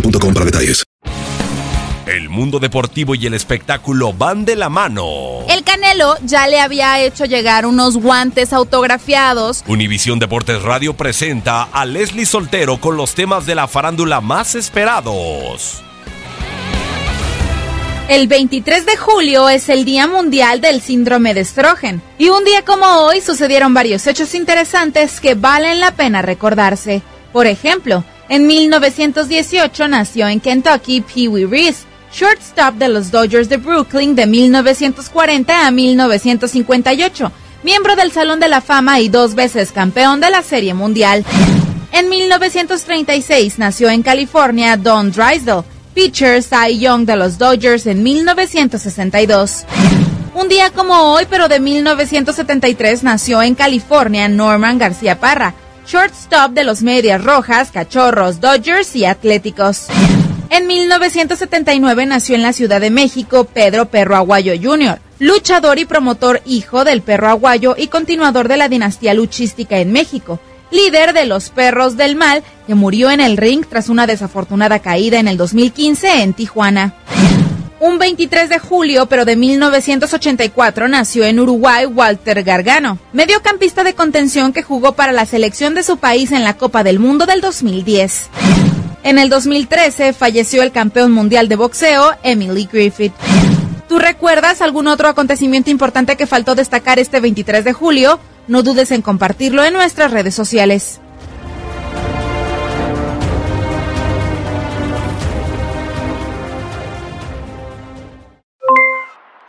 boostmobile.com para detalles. El mundo deportivo y el espectáculo van de la mano. El Canelo ya le había hecho llegar unos guantes autografiados. Univisión Deportes Radio presenta a Leslie Soltero con los temas de la farándula más esperados. El 23 de julio es el Día Mundial del Síndrome de Estrogen. Y un día como hoy sucedieron varios hechos interesantes que valen la pena recordarse. Por ejemplo, en 1918 nació en Kentucky Pee Wee Reese, shortstop de los Dodgers de Brooklyn de 1940 a 1958, miembro del Salón de la Fama y dos veces campeón de la Serie Mundial. En 1936 nació en California Don Drysdale, pitcher Cy Young de los Dodgers en 1962. Un día como hoy, pero de 1973, nació en California Norman García Parra, shortstop de los Medias Rojas, Cachorros, Dodgers y Atléticos. En 1979 nació en la Ciudad de México Pedro Perro Aguayo Jr., luchador y promotor hijo del Perro Aguayo y continuador de la dinastía luchística en México, líder de los Perros del Mal, que murió en el ring tras una desafortunada caída en el 2015 en Tijuana. Un 23 de julio, pero de 1984, nació en Uruguay Walter Gargano, mediocampista de contención que jugó para la selección de su país en la Copa del Mundo del 2010. En el 2013 falleció el campeón mundial de boxeo, Emily Griffith. ¿Tú recuerdas algún otro acontecimiento importante que faltó destacar este 23 de julio? No dudes en compartirlo en nuestras redes sociales.